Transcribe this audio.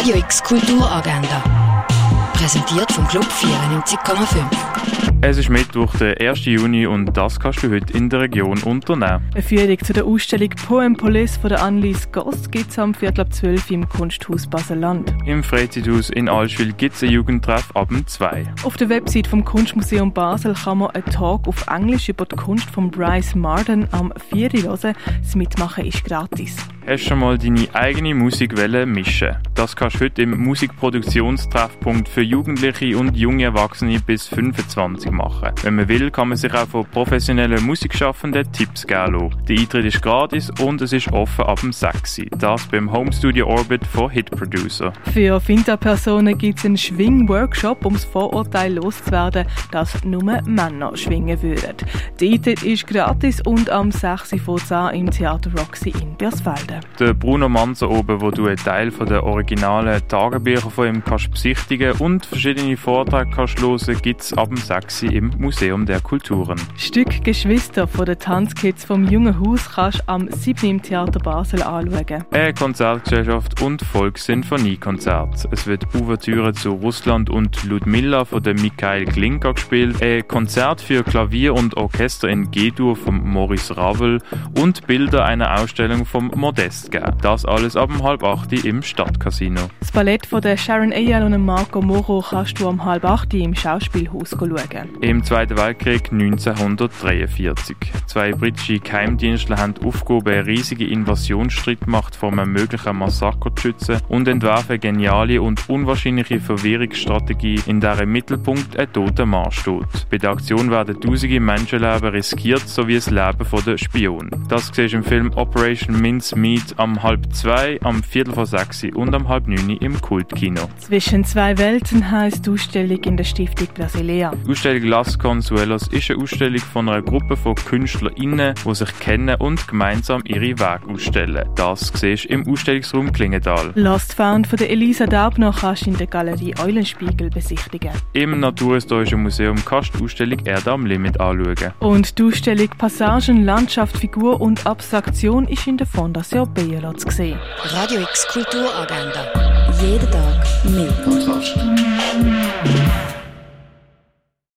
Radio X Kulturagenda. Präsentiert vom Club 94,5. Es ist Mittwoch, der 1. Juni und das kannst du heute in der Region unternehmen. Eine Führung zu der Ausstellung Poem Police von der Annelies Gost gibt es am Viertel ab 12 im Kunsthaus Basel-Land. Im Freizeithaus in Allschwil gibt es einen Jugendtreff ab 2. Auf der Website vom Kunstmuseum Basel kann man einen Talk auf Englisch über die Kunst von Bryce Marden am 4. hören. Das Mitmachen ist gratis. Hast du schon mal deine eigene Musik mischen Das kannst du heute im Musikproduktionstreffpunkt für Jugendliche und junge Erwachsene bis 25 machen. Wenn man will, kann man sich auch von professionellen Musikschaffenden Tipps geben lassen. Der Eintritt ist gratis und es ist offen ab dem 6. Das beim Home Studio Orbit von Hit Producer. Für Finta-Personen gibt es einen Schwing-Workshop, um das Vorurteil loszuwerden, dass nur Männer schwingen würden. Der Eintritt ist gratis und am 6. von 10 im Theater Roxy in Bersfelden. Der Bruno Manzer oben, wo du einen Teil von der originalen Tagebücher von ihm kannst besichtigen und verschiedene Vorträge kannst hören, gibt es ab dem 6. im Museum der Kulturen. Stück Geschwister von den Tanzkids vom Jungen Haus kannst du am 7. im Theater Basel anschauen. Eine Konzertgesellschaft und Volkssinfoniekonzert. Es wird Ouvertüre zu Russland und Ludmilla von der Mikhail Glinka gespielt, ein Konzert für Klavier und Orchester in G-Dur von Maurice Ravel und Bilder einer Ausstellung vom Modell Modest geben. Das alles ab um halb acht im Stadtcasino. Das Ballett von der Sharon Eyal und Marco Moro kannst du um halb acht im Schauspielhaus schauen. Im Zweiten Weltkrieg 1943. Zwei britische Geheimdienstler haben Aufgabe, eine riesige Invasionsstreit gemacht vor einem möglichen Massaker zu schützen und entwerfen eine geniale und unwahrscheinliche Verwirrungsstrategie, in der im Mittelpunkt ein toter Mann steht. Bei der Aktion werden tausende Menschenleben riskiert, sowie das Leben der Spion. Das siehst du im Film Operation Mince Meet am halb zwei, am Viertel vor sechs und am halb neun im Kultkino. Zwischen zwei Welten heisst die Ausstellung in der Stiftung Brasilea. Die Ausstellung Las Consuelos ist eine Ausstellung von einer Gruppe von KünstlerInnen, die sich kennen und gemeinsam ihre Wege ausstellen. Das siehst du im Ausstellungsraum Klingenthal. Lost Found von der Elisa Daubner kannst du in der Galerie Eulenspiegel besichtigen. Im Naturhistorischen Museum kannst du die Ausstellung Erde am Limit anschauen. Und die Ausstellung Passagen, Landschaft, Figur und Abstraktion ist in der Fondation Bielo zu sehen. Radio X Kulturagenda. Jeden Tag mehr.